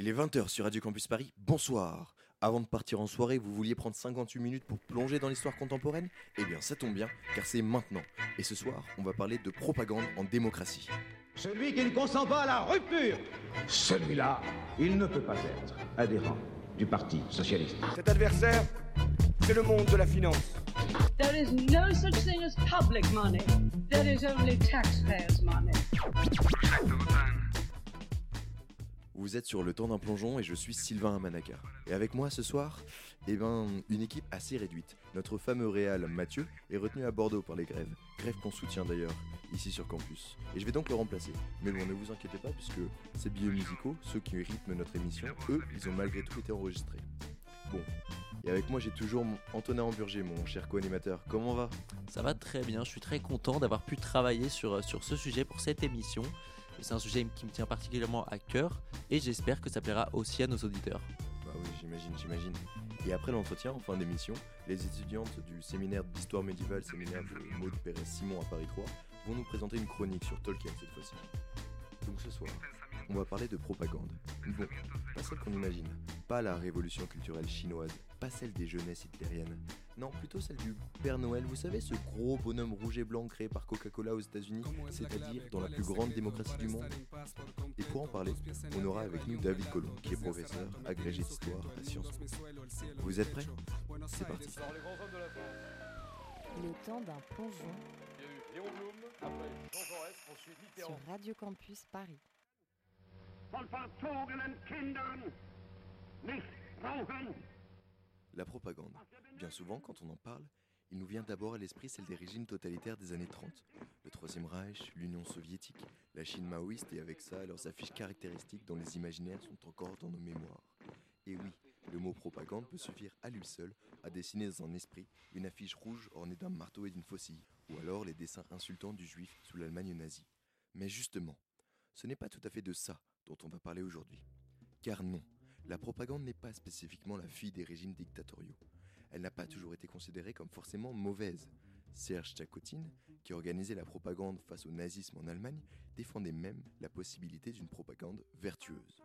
Il est 20h sur Radio Campus Paris, bonsoir Avant de partir en soirée, vous vouliez prendre 58 minutes pour plonger dans l'histoire contemporaine? Eh bien ça tombe bien, car c'est maintenant. Et ce soir, on va parler de propagande en démocratie. Celui qui ne consent pas à la rupture, celui-là, il ne peut pas être adhérent du Parti Socialiste. Cet adversaire, c'est le monde de la finance. There is no such thing as public money. There is only taxpayers' money. Vous êtes sur le temps d'un plongeon et je suis Sylvain Amanaka. Et avec moi ce soir, eh ben, une équipe assez réduite. Notre fameux réal Mathieu est retenu à Bordeaux par les grèves. Grève qu'on soutient d'ailleurs, ici sur campus. Et je vais donc le remplacer. Mais bon, ne vous inquiétez pas, puisque ces billets musicaux, ceux qui rythment notre émission, eux, ils ont malgré tout été enregistrés. Bon. Et avec moi, j'ai toujours Antonin Amburger, mon cher co-animateur. Comment va? Ça va très bien, je suis très content d'avoir pu travailler sur ce sujet pour cette émission. C'est un sujet qui me tient particulièrement à cœur et j'espère que ça plaira aussi à nos auditeurs. Bah oui, j'imagine, j'imagine. Et après l'entretien, en fin d'émission, les étudiantes du séminaire d'histoire médiévale, séminaire de Maud Pérez-Simon à Paris 3, vont nous présenter une chronique sur Tolkien cette fois-ci. Donc ce soir, on va parler de propagande. Bon, pas celle qu'on imagine. Pas la révolution culturelle chinoise, pas celle des jeunesses hitlériennes. Non, plutôt celle du Père Noël. Vous savez, ce gros bonhomme rouge et blanc créé par Coca-Cola aux États-Unis, c'est-à-dire dans la plus grande démocratie du monde. Et pour en parler, on aura avec nous David Colomb, qui est professeur agrégé d'histoire à Sciences Po. Vous êtes prêts C'est parti. Le temps d'un plongeon sur Radio Campus Paris. La propagande. Bien souvent, quand on en parle, il nous vient d'abord à l'esprit celle des régimes totalitaires des années 30. Le Troisième Reich, l'Union soviétique, la Chine maoïste et avec ça leurs affiches caractéristiques dont les imaginaires sont encore dans nos mémoires. Et oui, le mot propagande peut suffire à lui seul à dessiner dans un esprit une affiche rouge ornée d'un marteau et d'une faucille, ou alors les dessins insultants du juif sous l'Allemagne nazie. Mais justement, ce n'est pas tout à fait de ça dont on va parler aujourd'hui. Car non, la propagande n'est pas spécifiquement la fille des régimes dictatoriaux. Elle n'a pas toujours été considérée comme forcément mauvaise. Serge Tchakotine, qui organisait la propagande face au nazisme en Allemagne, défendait même la possibilité d'une propagande vertueuse.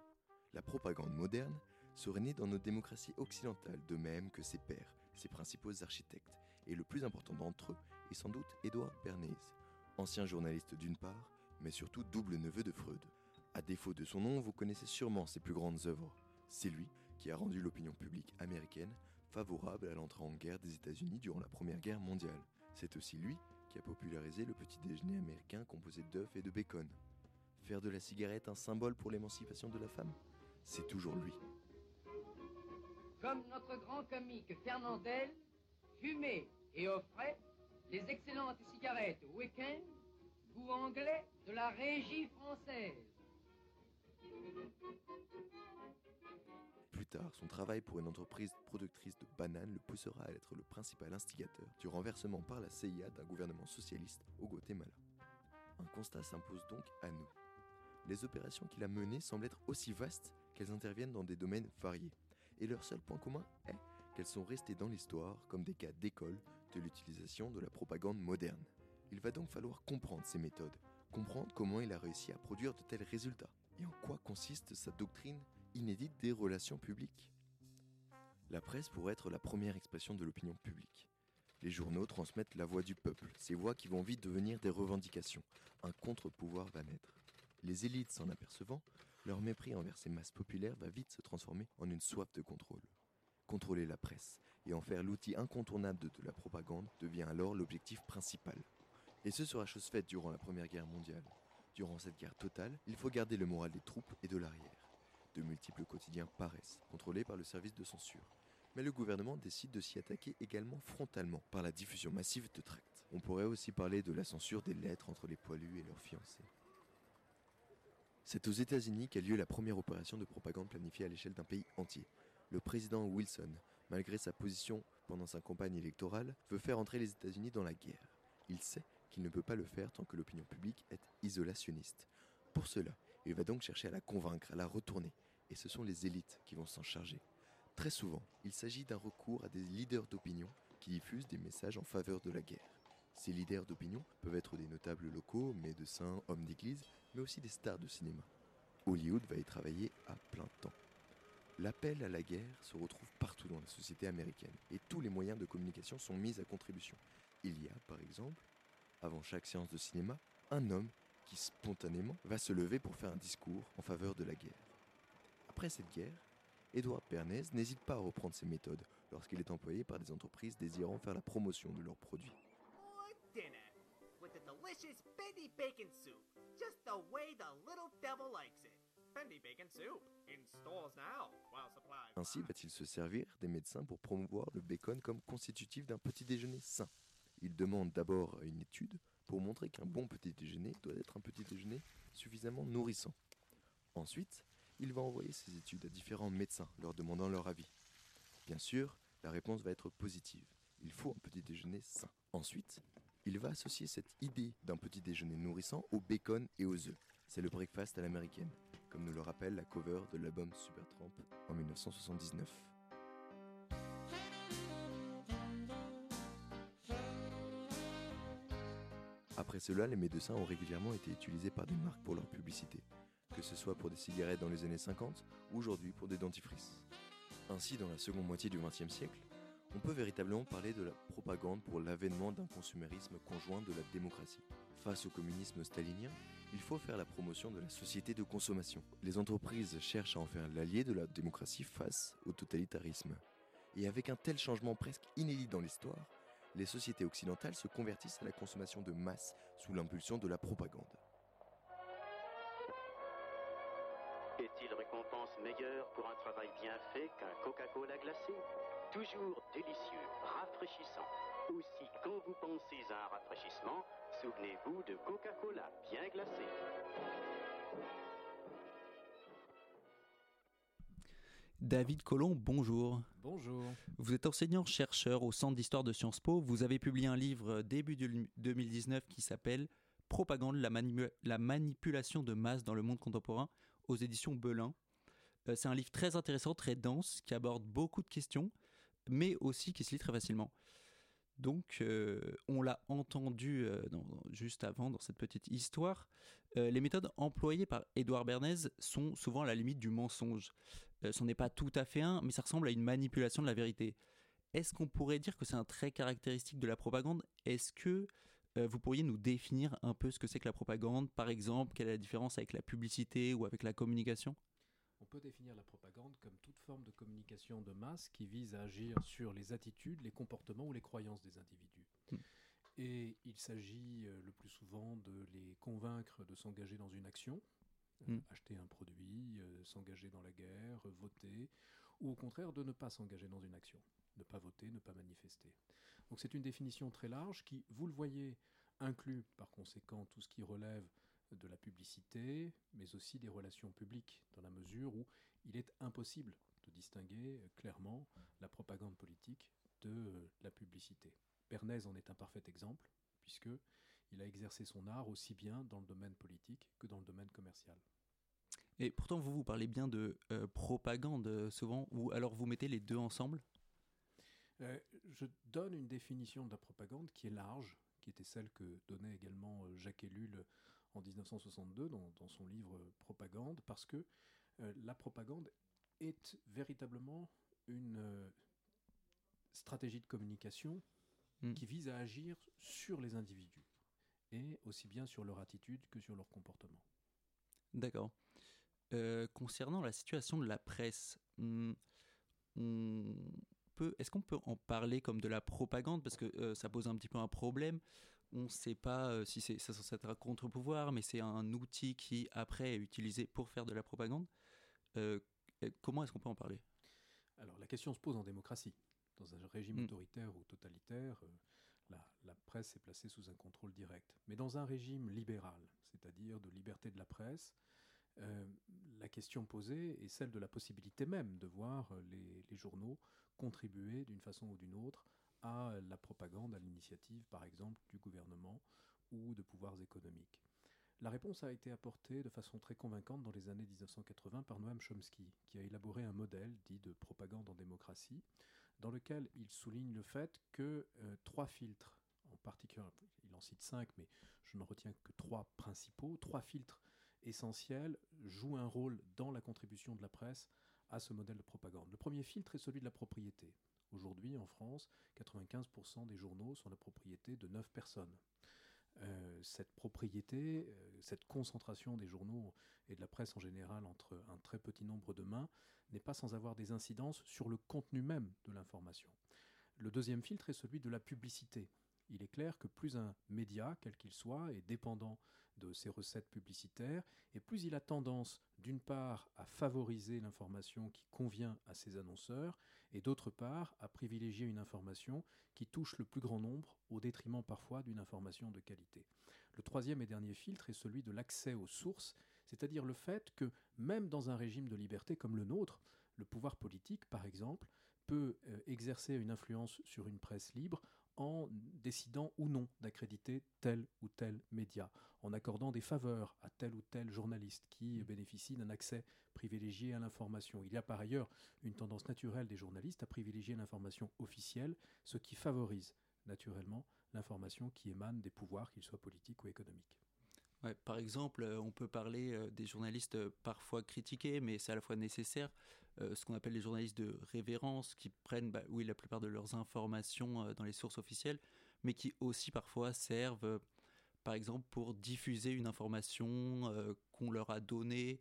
La propagande moderne serait née dans nos démocraties occidentales, de même que ses pères, ses principaux architectes, et le plus important d'entre eux est sans doute Édouard Bernays, ancien journaliste d'une part, mais surtout double neveu de Freud. À défaut de son nom, vous connaissez sûrement ses plus grandes œuvres. C'est lui qui a rendu l'opinion publique américaine favorable à l'entrée en guerre des États-Unis durant la Première Guerre mondiale. C'est aussi lui qui a popularisé le petit déjeuner américain composé d'œufs et de bacon. Faire de la cigarette un symbole pour l'émancipation de la femme C'est toujours lui. Comme notre grand comique Fernandel, fumait et offrait les excellentes cigarettes Weekend, goût anglais de la régie française. Plus tard, son travail pour une entreprise productrice de bananes le poussera à être le principal instigateur du renversement par la CIA d'un gouvernement socialiste au Guatemala. Un constat s'impose donc à nous. Les opérations qu'il a menées semblent être aussi vastes qu'elles interviennent dans des domaines variés. Et leur seul point commun est qu'elles sont restées dans l'histoire comme des cas d'école de l'utilisation de la propagande moderne. Il va donc falloir comprendre ces méthodes, comprendre comment il a réussi à produire de tels résultats, et en quoi consiste sa doctrine inédite des relations publiques? La presse pourrait être la première expression de l'opinion publique. Les journaux transmettent la voix du peuple, ces voix qui vont vite devenir des revendications. Un contre-pouvoir va naître. Les élites s'en apercevant, leur mépris envers ces masses populaires va vite se transformer en une soif de contrôle. Contrôler la presse et en faire l'outil incontournable de, de la propagande devient alors l'objectif principal. Et ce sera chose faite durant la Première Guerre mondiale. Durant cette guerre totale, il faut garder le moral des troupes et de l'arrière. De multiples quotidiens paraissent, contrôlés par le service de censure. Mais le gouvernement décide de s'y attaquer également frontalement par la diffusion massive de tracts. On pourrait aussi parler de la censure des lettres entre les poilus et leurs fiancés. C'est aux États-Unis qu'a lieu la première opération de propagande planifiée à l'échelle d'un pays entier. Le président Wilson, malgré sa position pendant sa campagne électorale, veut faire entrer les États-Unis dans la guerre. Il sait qu'il ne peut pas le faire tant que l'opinion publique est isolationniste. Pour cela, il va donc chercher à la convaincre, à la retourner, et ce sont les élites qui vont s'en charger. Très souvent, il s'agit d'un recours à des leaders d'opinion qui diffusent des messages en faveur de la guerre. Ces leaders d'opinion peuvent être des notables locaux, médecins, hommes d'église, mais aussi des stars de cinéma. Hollywood va y travailler à plein temps. L'appel à la guerre se retrouve partout dans la société américaine et tous les moyens de communication sont mis à contribution. Il y a, par exemple, avant chaque séance de cinéma, un homme qui spontanément va se lever pour faire un discours en faveur de la guerre. Après cette guerre, Edouard Bernays n'hésite pas à reprendre ses méthodes lorsqu'il est employé par des entreprises désirant faire la promotion de leurs produits. Ainsi va-t-il se servir des médecins pour promouvoir le bacon comme constitutif d'un petit déjeuner sain. Il demande d'abord une étude pour montrer qu'un bon petit déjeuner doit être un petit déjeuner suffisamment nourrissant. Ensuite, il va envoyer ses études à différents médecins leur demandant leur avis. Bien sûr, la réponse va être positive. Il faut un petit déjeuner sain. Ensuite, il va associer cette idée d'un petit déjeuner nourrissant au bacon et aux œufs. C'est le breakfast à l'américaine, comme nous le rappelle la cover de l'album Supertramp en 1979. Après cela, les médecins ont régulièrement été utilisés par des marques pour leur publicité, que ce soit pour des cigarettes dans les années 50 ou aujourd'hui pour des dentifrices. Ainsi, dans la seconde moitié du XXe siècle, on peut véritablement parler de la propagande pour l'avènement d'un consumérisme conjoint de la démocratie. Face au communisme stalinien, il faut faire la promotion de la société de consommation. Les entreprises cherchent à en faire l'allié de la démocratie face au totalitarisme. Et avec un tel changement presque inédit dans l'histoire, les sociétés occidentales se convertissent à la consommation de masse sous l'impulsion de la propagande. Est-il récompense meilleure pour un travail bien fait qu'un Coca-Cola glacé? Toujours délicieux, rafraîchissant. Aussi, quand vous pensez à un rafraîchissement, souvenez-vous de Coca-Cola bien glacé. David Collomb, bonjour. Bonjour. Vous êtes enseignant-chercheur au Centre d'histoire de Sciences Po. Vous avez publié un livre début 2019 qui s'appelle Propagande, la, la, manipulation de masse dans le monde contemporain aux éditions Belin. Euh, c'est un livre très intéressant, très dense, qui aborde beaucoup de questions, mais aussi qui se lit très facilement. Donc, euh, on l'a entendu euh, juste avant dans cette petite histoire. les méthodes employées par Édouard Bernays sont souvent à la limite du mensonge. ce n'est pas tout à fait un, mais ça ressemble à une manipulation de la vérité. Est-ce qu'on pourrait dire que c'est un trait caractéristique de la propagande? Est-ce que vous pourriez nous définir un peu ce que c'est que la propagande? Par exemple, quelle est la différence avec la publicité ou avec la communication? On peut définir la propagande comme toute forme de communication de masse qui vise à agir sur les attitudes, les comportements ou les croyances des individus. Hmm. Et il s'agit euh, le plus souvent de les convaincre de s'engager dans une action, euh, hmm. acheter un produit, euh, s'engager dans la guerre, voter, ou au contraire de ne pas s'engager dans une action, ne pas voter, ne pas manifester. Donc c'est une définition très large qui, vous le voyez, inclut par conséquent tout ce qui relève de la publicité, mais aussi des relations publiques, dans la mesure où il est impossible de distinguer clairement la propagande politique de la publicité. Bernays en est un parfait exemple, puisque il a exercé son art aussi bien dans le domaine politique que dans le domaine commercial. Et pourtant, vous, vous parlez bien de euh, propagande euh, souvent, ou alors vous mettez les deux ensemble? Euh, Je donne une définition de la propagande qui est large, qui était celle que donnait également Jacques Ellul en 1962 dans, son livre Propagande, parce que euh, la propagande est véritablement une euh, stratégie de communication hmm. qui vise à agir sur les individus, et aussi bien sur leur attitude que sur leur comportement. D'accord. Euh, concernant la situation de la presse, hmm, est-ce qu'on peut en parler comme de la propagande? Parce que ça pose un petit peu un problème on ne sait pas euh, si c'est ça un contre-pouvoir, mais c'est un outil qui après est utilisé pour faire de la propagande. Euh, comment est-ce qu'on peut en parler? Alors la question se pose en démocratie. Dans un régime mm. autoritaire ou totalitaire, euh, la, presse est placée sous un contrôle direct. Mais dans un régime libéral, c'est-à-dire de liberté de la presse, la question posée est celle de la possibilité même de voir les journaux contribuer d'une façon ou d'une autre à la propagande, à l'initiative, par exemple, du gouvernement ou de pouvoirs économiques. La réponse a été apportée de façon très convaincante dans les années 1980 par Noam Chomsky, qui a élaboré un modèle dit de propagande en démocratie, dans lequel il souligne le fait que euh, trois filtres, en particulier, il en cite cinq, mais je n'en retiens que trois principaux, trois filtres essentiels jouent un rôle dans la contribution de la presse à ce modèle de propagande. Le premier filtre est celui de la propriété. Aujourd'hui, en France, 95% des journaux sont la propriété de 9 personnes. Euh, cette propriété, euh, cette concentration des journaux et de la presse en général entre un très petit nombre de mains n'est pas sans avoir des incidences sur le contenu même de l'information. Le deuxième filtre est celui de la publicité. Il est clair que plus un média, quel qu'il soit, est dépendant de ses recettes publicitaires, et plus il a tendance, d'une part, à favoriser l'information qui convient à ses annonceurs, et d'autre part, à privilégier une information qui touche le plus grand nombre, au détriment parfois d'une information de qualité. Le troisième et dernier filtre est celui de l'accès aux sources, c'est-à-dire le fait que, même dans un régime de liberté comme le nôtre, le pouvoir politique, par exemple, peut euh, exercer une influence sur une presse libre en décidant ou non d'accréditer tel ou tel média, en accordant des faveurs à tel ou tel journaliste qui bénéficie d'un accès privilégié à l'information. Il y a par ailleurs une tendance naturelle des journalistes à privilégier l'information officielle, ce qui favorise naturellement l'information qui émane des pouvoirs, qu'ils soient politiques ou économiques. Par exemple, euh, on peut parler euh, des journalistes euh, parfois critiqués, mais c'est à la fois nécessaire. ce qu'on appelle les journalistes de révérence, qui prennent, bah, la plupart de leurs informations dans les sources officielles, mais qui aussi parfois servent, par exemple, pour diffuser une information qu'on leur a donnée.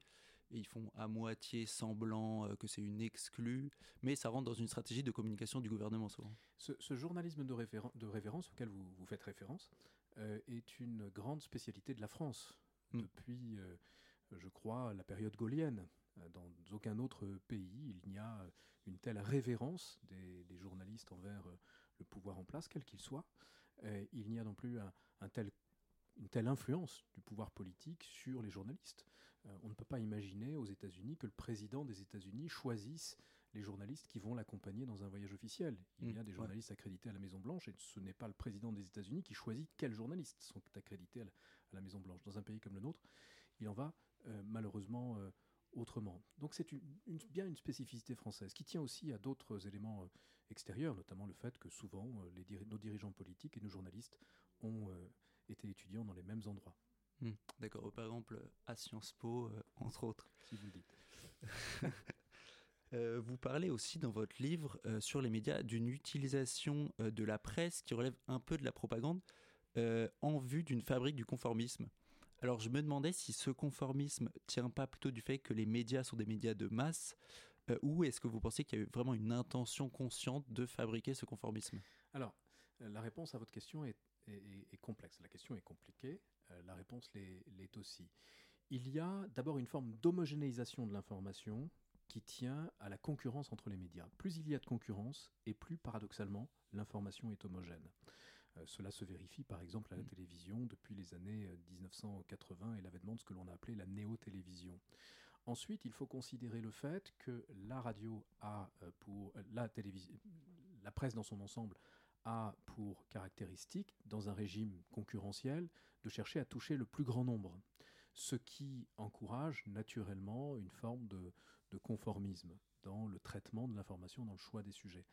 Et ils font à moitié semblant que c'est une exclue, mais ça rentre dans une stratégie de communication du gouvernement souvent. Ce, journalisme de, révérence auquel vous, vous faites référence, est une grande spécialité de la France mm. depuis, euh, je crois, la période gaulienne. Euh, dans aucun autre pays, il n'y a une telle révérence des, journalistes envers le pouvoir en place, quel qu'il soit. il n'y a non plus un, tel une telle influence du pouvoir politique sur les journalistes. on ne peut pas imaginer aux États-Unis que le président des États-Unis choisisse les journalistes qui vont l'accompagner dans un voyage officiel. Il y a des journalistes accrédités à la Maison-Blanche et ce n'est pas le président des États-Unis qui choisit quels journalistes sont accrédités à la, Maison-Blanche. Dans un pays comme le nôtre, il en va euh, malheureusement euh, autrement. Donc c'est bien une spécificité française qui tient aussi à d'autres éléments euh, extérieurs, notamment le fait que souvent les nos dirigeants politiques et nos journalistes ont été étudiants dans les mêmes endroits. Mmh, d'accord, par exemple à Sciences Po, entre autres. Si vous le dites. Euh, vous parlez aussi dans votre livre euh, sur les médias d'une utilisation euh, de la presse qui relève un peu de la propagande en vue d'une fabrique du conformisme. Alors je me demandais si ce conformisme tient pas plutôt du fait que les médias sont des médias de masse ou est-ce que vous pensez qu'il y a eu vraiment une intention consciente de fabriquer ce conformisme? Alors la réponse à votre question est, est complexe. La question est compliquée, la réponse l'est aussi. Il y a d'abord une forme d'homogénéisation de l'information qui tient à la concurrence entre les médias. Plus il y a de concurrence, et plus paradoxalement, l'information est homogène. Euh, cela se vérifie par exemple à la mm. télévision depuis les années 1980 euh, et l'avènement de ce que l'on a appelé la néo-télévision. Ensuite, il faut considérer le fait que la radio a euh, pour la télévision, la presse dans son ensemble a pour caractéristique, dans un régime concurrentiel, de chercher à toucher le plus grand nombre ce qui encourage naturellement une forme de, conformisme dans le traitement de l'information, dans le choix des sujets.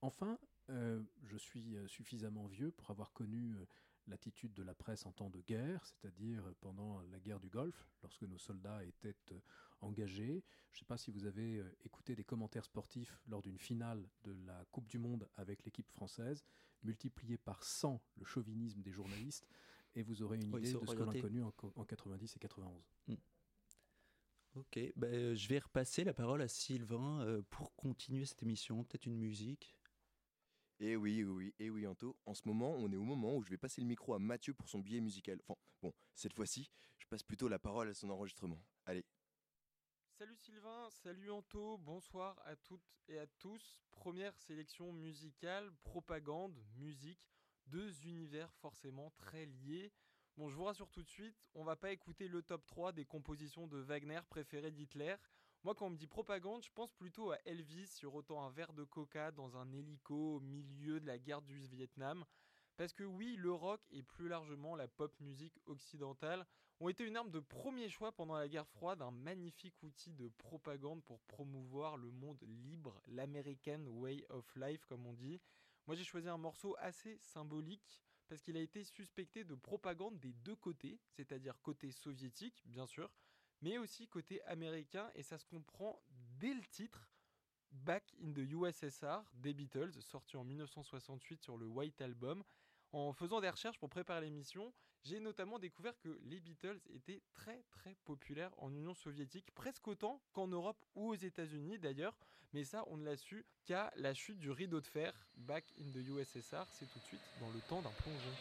Enfin, euh, je suis euh, suffisamment vieux pour avoir connu euh, l'attitude de la presse en temps de guerre, c'est-à-dire pendant la guerre du Golfe, lorsque nos soldats étaient engagés. Je ne sais pas si vous avez écouté des commentaires sportifs lors d'une finale de la Coupe du Monde avec l'équipe française, multiplié par 100 le chauvinisme des journalistes et vous aurez une idée de ce que l'on a connu en, 90 et 91. Hmm. Ok, ben, je vais repasser la parole à Sylvain euh, pour continuer cette émission. Peut-être une musique? Et eh oui, oui, et eh oui, Anto. En ce moment, on est au moment où je vais passer le micro à Mathieu pour son billet musical. Enfin, bon, cette fois-ci, je passe plutôt la parole à son enregistrement. Allez. Salut Sylvain, salut Anto, bonsoir à toutes et à tous. Première sélection musicale, propagande, musique deux univers forcément très liés. Bon, je vous rassure tout de suite, on va pas écouter le top 3 des compositions de Wagner préférées d'Hitler. Moi, quand on me dit propagande, je pense plutôt à Elvis sur autant un verre de coca dans un hélico au milieu de la guerre du Vietnam. Parce que oui, le rock et plus largement la pop musique occidentale ont été une arme de premier choix pendant la guerre froide, un magnifique outil de propagande pour promouvoir le monde libre, l'American Way of Life comme on dit. Moi j'ai choisi un morceau assez symbolique parce qu'il a été suspecté de propagande des deux côtés, c'est-à-dire côté soviétique bien sûr, mais aussi côté américain et ça se comprend dès le titre Back in the USSR des Beatles, sorti en 1968 sur le White Album. En faisant des recherches pour préparer l'émission, j'ai notamment découvert que les Beatles étaient très très populaires en Union soviétique, presque autant qu'en Europe ou aux États-Unis d'ailleurs, mais ça on ne l'a su qu'à la chute du rideau de fer. Back in the USSR, c'est tout de suite dans le temps d'un plongeon.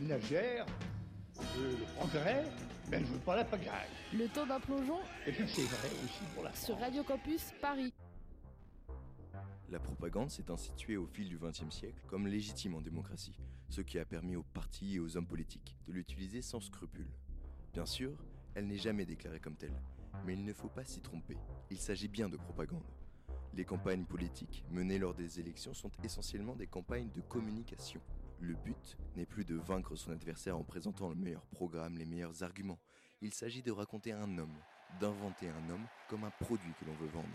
Ménagère, le progrès, mais je veux pas la pagaille. Le temps d'un plongeon Et bien c'est vrai aussi pour la sur Radio Campus Paris. La propagande s'est instituée au fil du XXe siècle comme légitime en démocratie, ce qui a permis aux partis et aux hommes politiques de l'utiliser sans scrupule. Bien sûr, elle n'est jamais déclarée comme telle, mais il ne faut pas s'y tromper, il s'agit bien de propagande. Les campagnes politiques menées lors des élections sont essentiellement des campagnes de communication. Le but n'est plus de vaincre son adversaire en présentant le meilleur programme, les meilleurs arguments. Il s'agit de raconter un homme, d'inventer un homme comme un produit que l'on veut vendre.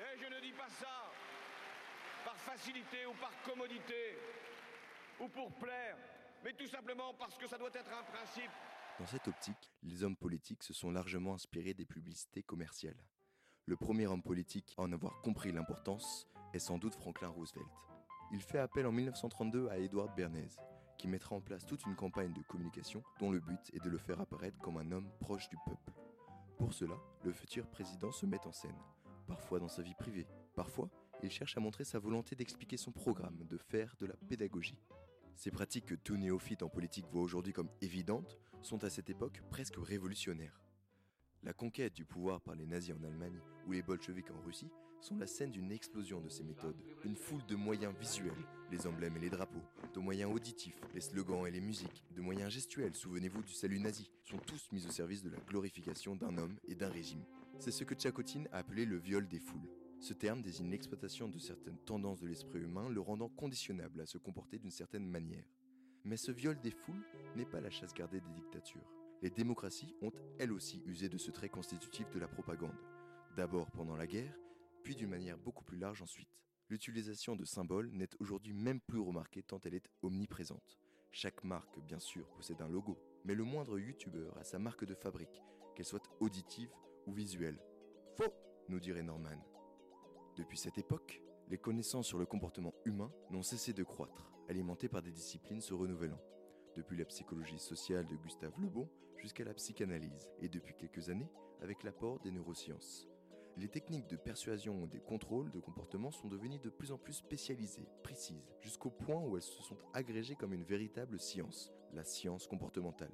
Et je ne dis pas ça par facilité ou par commodité ou pour plaire, mais tout simplement parce que ça doit être un principe. Dans cette optique, les hommes politiques se sont largement inspirés des publicités commerciales. Le premier homme politique à en avoir compris l'importance est sans doute Franklin Roosevelt. Il fait appel en 1932 à Edward Bernays, qui mettra en place toute une campagne de communication dont le but est de le faire apparaître comme un homme proche du peuple. Pour cela, le futur président se met en scène, parfois dans sa vie privée, parfois il cherche à montrer sa volonté d'expliquer son programme, de faire de la pédagogie. Ces pratiques que tout néophyte en politique voit aujourd'hui comme évidentes sont à cette époque presque révolutionnaires. La conquête du pouvoir par les nazis en Allemagne ou les bolcheviks en Russie sont la scène d'une explosion de ces méthodes. Une foule de moyens visuels, les emblèmes et les drapeaux, de moyens auditifs, les slogans et les musiques, de moyens gestuels, souvenez-vous du salut nazi, sont tous mis au service de la glorification d'un homme et d'un régime. C'est ce que Tchakotin a appelé le viol des foules. Ce terme désigne l'exploitation de certaines tendances de l'esprit humain, le rendant conditionnable à se comporter d'une certaine manière. Mais ce viol des foules n'est pas la chasse gardée des dictatures. Les démocraties ont elles aussi usé de ce trait constitutif de la propagande. D'abord pendant la guerre, puis d'une manière beaucoup plus large ensuite. L'utilisation de symboles n'est aujourd'hui même plus remarquée tant elle est omniprésente. Chaque marque, bien sûr, possède un logo, mais le moindre youtubeur a sa marque de fabrique, qu'elle soit auditive ou visuelle. Faux nous dirait Norman. Depuis cette époque, les connaissances sur le comportement humain n'ont cessé de croître, alimentées par des disciplines se renouvelant. Depuis la psychologie sociale de Gustave Le Bon jusqu'à la psychanalyse, et depuis quelques années avec l'apport des neurosciences. Les techniques de persuasion ou des contrôles de comportement sont devenues de plus en plus spécialisées, précises, jusqu'au point où elles se sont agrégées comme une véritable science, la science comportementale.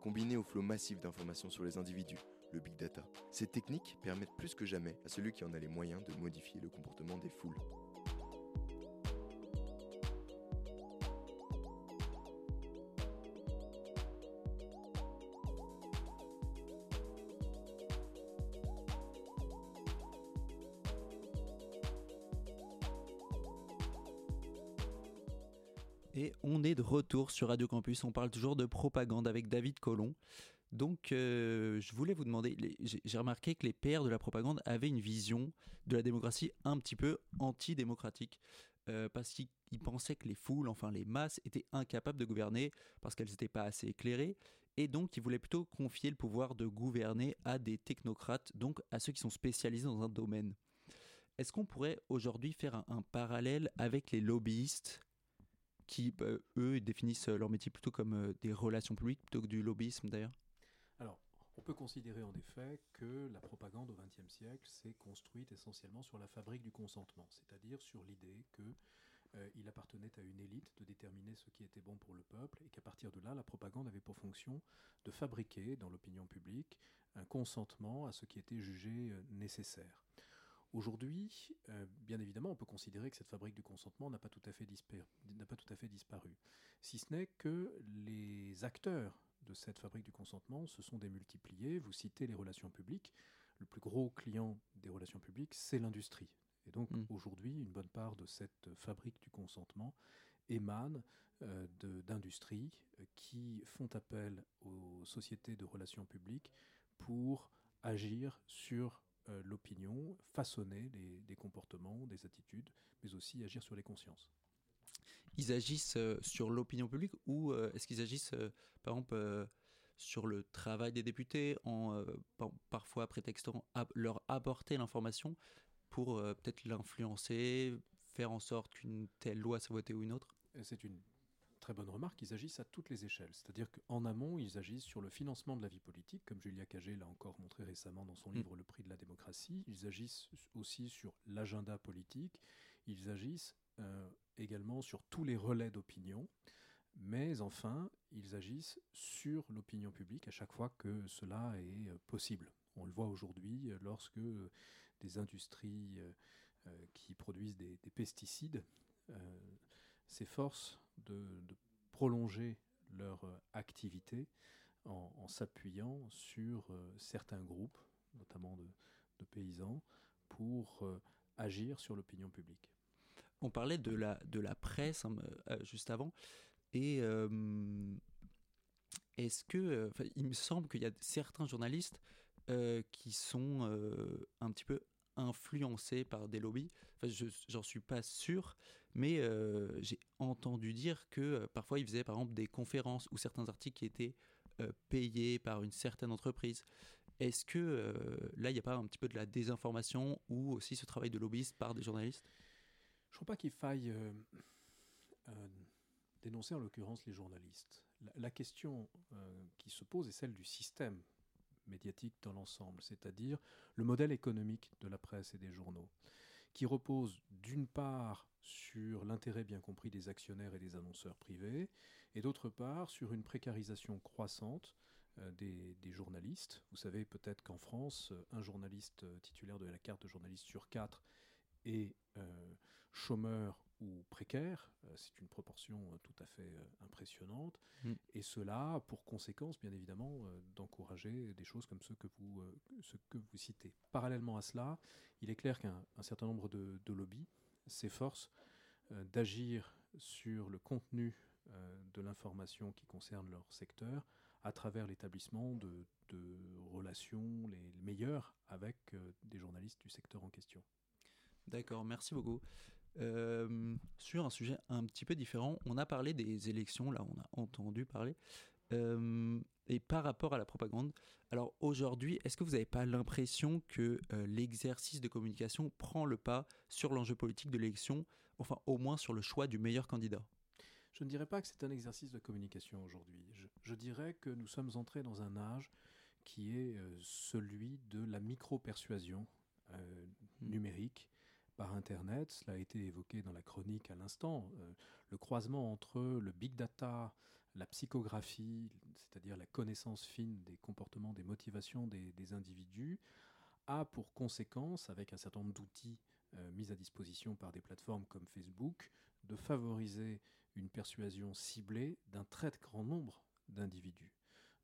Combinées au flot massif d'informations sur les individus, le big data, ces techniques permettent plus que jamais à celui qui en a les moyens de modifier le comportement des foules. Retour sur Radio Campus. On parle toujours de propagande avec David Collomb. Donc, euh, je voulais vous demander, j'ai remarqué que les pères de la propagande avaient une vision de la démocratie un petit peu antidémocratique, euh, parce qu'ils ils pensaient que les foules, enfin les masses, étaient incapables de gouverner parce qu'elles n'étaient pas assez éclairées, et donc ils voulaient plutôt confier le pouvoir de gouverner à des technocrates, donc à ceux qui sont spécialisés dans un domaine. Est-ce qu'on pourrait aujourd'hui faire un parallèle avec les lobbyistes qui, bah, eux, définissent leur métier plutôt comme euh, des relations publiques plutôt que du lobbyisme d'ailleurs? Alors, on peut considérer en effet que la propagande au XXe siècle s'est construite essentiellement sur la fabrique du consentement, c'est-à-dire sur l'idée que euh, il appartenait à une élite de déterminer ce qui était bon pour le peuple et qu'à partir de là, la propagande avait pour fonction de fabriquer dans l'opinion publique un consentement à ce qui était jugé euh, nécessaire. Aujourd'hui, euh, bien évidemment, on peut considérer que cette fabrique du consentement n'a pas tout à fait, dispa- n'a pas tout à fait disparu, si ce n'est que les acteurs de cette fabrique du consentement se sont démultipliés. Vous citez les relations publiques. Le plus gros client des relations publiques, c'est l'industrie. Et donc Mm. aujourd'hui, une bonne part de cette fabrique du consentement émane euh, d'industries euh, qui font appel aux sociétés de relations publiques pour agir sur euh, l'opinion, façonner des, des comportements, des attitudes, mais aussi agir sur les consciences. Ils agissent euh, sur l'opinion publique ou euh, est-ce qu'ils agissent, par exemple, sur le travail des députés en par- parfois prétextant à leur apporter l'information pour peut-être l'influencer, faire en sorte qu'une telle loi soit votée ou une autre? Et C'est une très bonne remarque. Ils agissent à toutes les échelles. C'est-à-dire qu'en amont, ils agissent sur le financement de la vie politique, comme Julia Cagé l'a encore montré récemment dans son Mm. livre Le prix de la démocratie. Ils agissent aussi sur l'agenda politique. Ils agissent euh, également sur tous les relais d'opinion. Mais enfin, ils agissent sur l'opinion publique à chaque fois que cela est euh, possible. On le voit aujourd'hui euh, lorsque des industries qui produisent des, des pesticides euh, s'efforcent de, de prolonger leur euh, activité en, s'appuyant sur euh, certains groupes, notamment de, paysans, pour euh, agir sur l'opinion publique. On parlait de la, de la presse hein, juste avant. Et est-ce que. il me semble qu'il y a certains journalistes qui sont un petit peu influencés par des lobbies. Enfin, je j'en suis pas sûr, mais euh, j'ai entendu dire que euh, parfois ils faisaient par exemple des conférences ou certains articles qui étaient euh, payés par une certaine entreprise. Est-ce que là, il n'y a pas un petit peu de la désinformation ou aussi ce travail de lobbyiste par des journalistes? Je ne crois pas qu'il faille dénoncer en l'occurrence les journalistes. La, question qui se pose est celle du système médiatique dans l'ensemble, c'est-à-dire le modèle économique de la presse et des journaux, qui repose d'une part sur l'intérêt bien compris des actionnaires et des annonceurs privés, et d'autre part sur une précarisation croissante euh, des, journalistes. Vous savez peut-être qu'en France, un journaliste euh, titulaire de la carte de journaliste sur quatre est euh, chômeur ou précaire. Euh, C'est une proportion euh, tout à fait euh, impressionnante. Mm. Et cela a pour conséquence, bien évidemment, d'encourager des choses comme ceux que, vous, ce que vous citez. Parallèlement à cela, il est clair qu'un un certain nombre de, de lobbies s'efforcent d'agir sur le contenu de l'information qui concerne leur secteur à travers l'établissement de, de relations les meilleures avec des journalistes du secteur en question. D'accord, merci beaucoup. Euh, sur un sujet un petit peu différent, on a parlé des élections, là on a entendu parler, Euh, et par rapport à la propagande, alors aujourd'hui, est-ce que vous n'avez pas l'impression que euh, l'exercice de communication prend le pas sur l'enjeu politique de l'élection, enfin au moins sur le choix du meilleur candidat? Je ne dirais pas que c'est un exercice de communication aujourd'hui. Je, je, dirais que nous sommes entrés dans un âge qui est celui de la micro-persuasion mmh. numérique par Internet. Cela a été évoqué dans la chronique à l'instant. Euh, le croisement entre le big data, la psychographie, c'est-à-dire la connaissance fine des comportements, des motivations des, individus, a pour conséquence, avec un certain nombre d'outils euh, mis à disposition par des plateformes comme Facebook, de favoriser une persuasion ciblée d'un très grand nombre d'individus.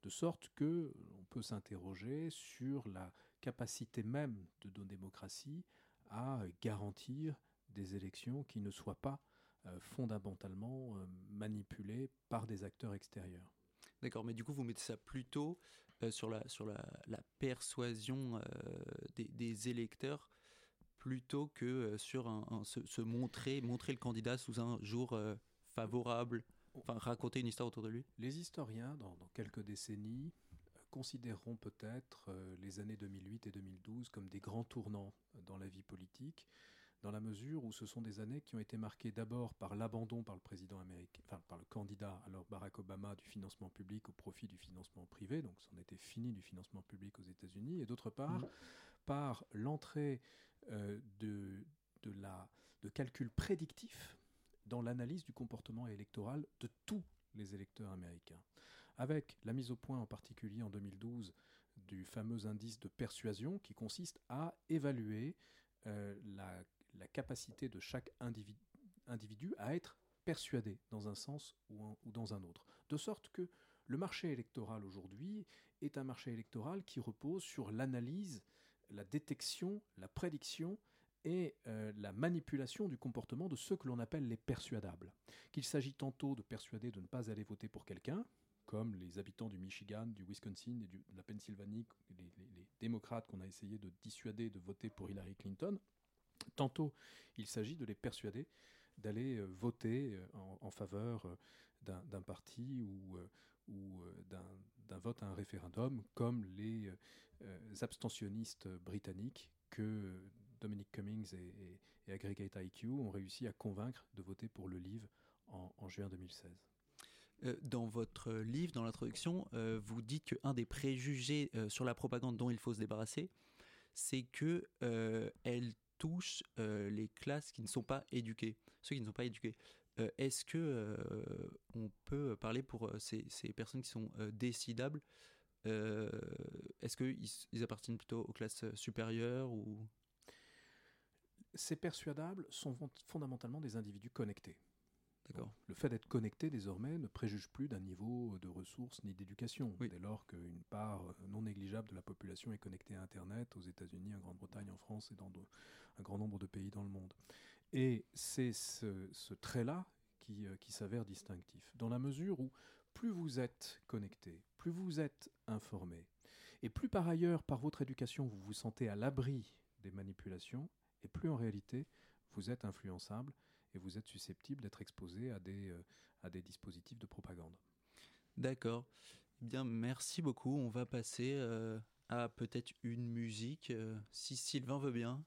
De sorte que on peut s'interroger sur la capacité même de nos démocraties à garantir des élections qui ne soient pas euh, fondamentalement euh, manipulées par des acteurs extérieurs. D'accord, mais du coup, vous mettez ça plutôt euh, sur, la, sur la, la persuasion euh, des, des, électeurs plutôt que euh, sur un, un, se, se, montrer, montrer le candidat sous un jour favorable, enfin raconter une histoire autour de lui? Les historiens, dans, dans quelques décennies, considéreront peut-être euh, les années 2008 et 2012 comme des grands tournants dans la vie politique, dans la mesure où ce sont des années qui ont été marquées d'abord par l'abandon par le président américain, enfin par le candidat alors Barack Obama du financement public au profit du financement privé, donc c'en était fini du financement public aux États-Unis, et d'autre part mmh. par l'entrée euh, de, de, la, de calculs prédictifs dans l'analyse du comportement électoral de tous les électeurs américains avec la mise au point en particulier en 2012 du fameux indice de persuasion qui consiste à évaluer euh, la, capacité de chaque individu, à être persuadé dans un sens ou dans un autre. De sorte que le marché électoral aujourd'hui est un marché électoral qui repose sur l'analyse, la détection, la prédiction et euh, la manipulation du comportement de ceux que l'on appelle les persuadables. Qu'il s'agit tantôt de persuader de ne pas aller voter pour quelqu'un, comme les habitants du Michigan, du Wisconsin et de la Pennsylvanie, les, démocrates qu'on a essayé de dissuader de voter pour Hillary Clinton. Tantôt, il s'agit de les persuader d'aller euh, voter euh, en, faveur euh, d'un parti ou, d'un vote à un référendum, comme les abstentionnistes britanniques que Dominic Cummings et, Aggregate IQ ont réussi à convaincre de voter pour le livre en juin 2016. Euh, dans votre livre, dans l'introduction, euh, vous dites qu'un des préjugés euh, sur la propagande dont il faut se débarrasser, c'est que elle touche les classes qui ne sont pas éduquées, ceux qui ne sont pas éduqués. Est-ce que on peut parler pour ces, personnes qui sont décidables Est-ce qu'ils ils appartiennent plutôt aux classes supérieures ou? Ces persuadables sont fondamentalement des individus connectés. Le fait d'être connecté désormais ne préjuge plus d'un niveau de ressources ni d'éducation, oui. dès lors qu'une part non négligeable de la population est connectée à Internet aux États-Unis, en Grande-Bretagne, en France et dans de, un grand nombre de pays dans le monde. Et c'est ce, ce trait-là qui, euh, qui s'avère distinctif, dans la mesure où plus vous êtes connecté, plus vous êtes informé, et plus par ailleurs, par votre éducation, vous vous sentez à l'abri des manipulations, et plus en réalité, vous êtes influençable et vous êtes susceptible d'être exposé à des, euh, à des dispositifs de propagande. D'accord. Eh bien, merci beaucoup. On va passer euh, à peut-être une musique, euh, si Sylvain veut bien.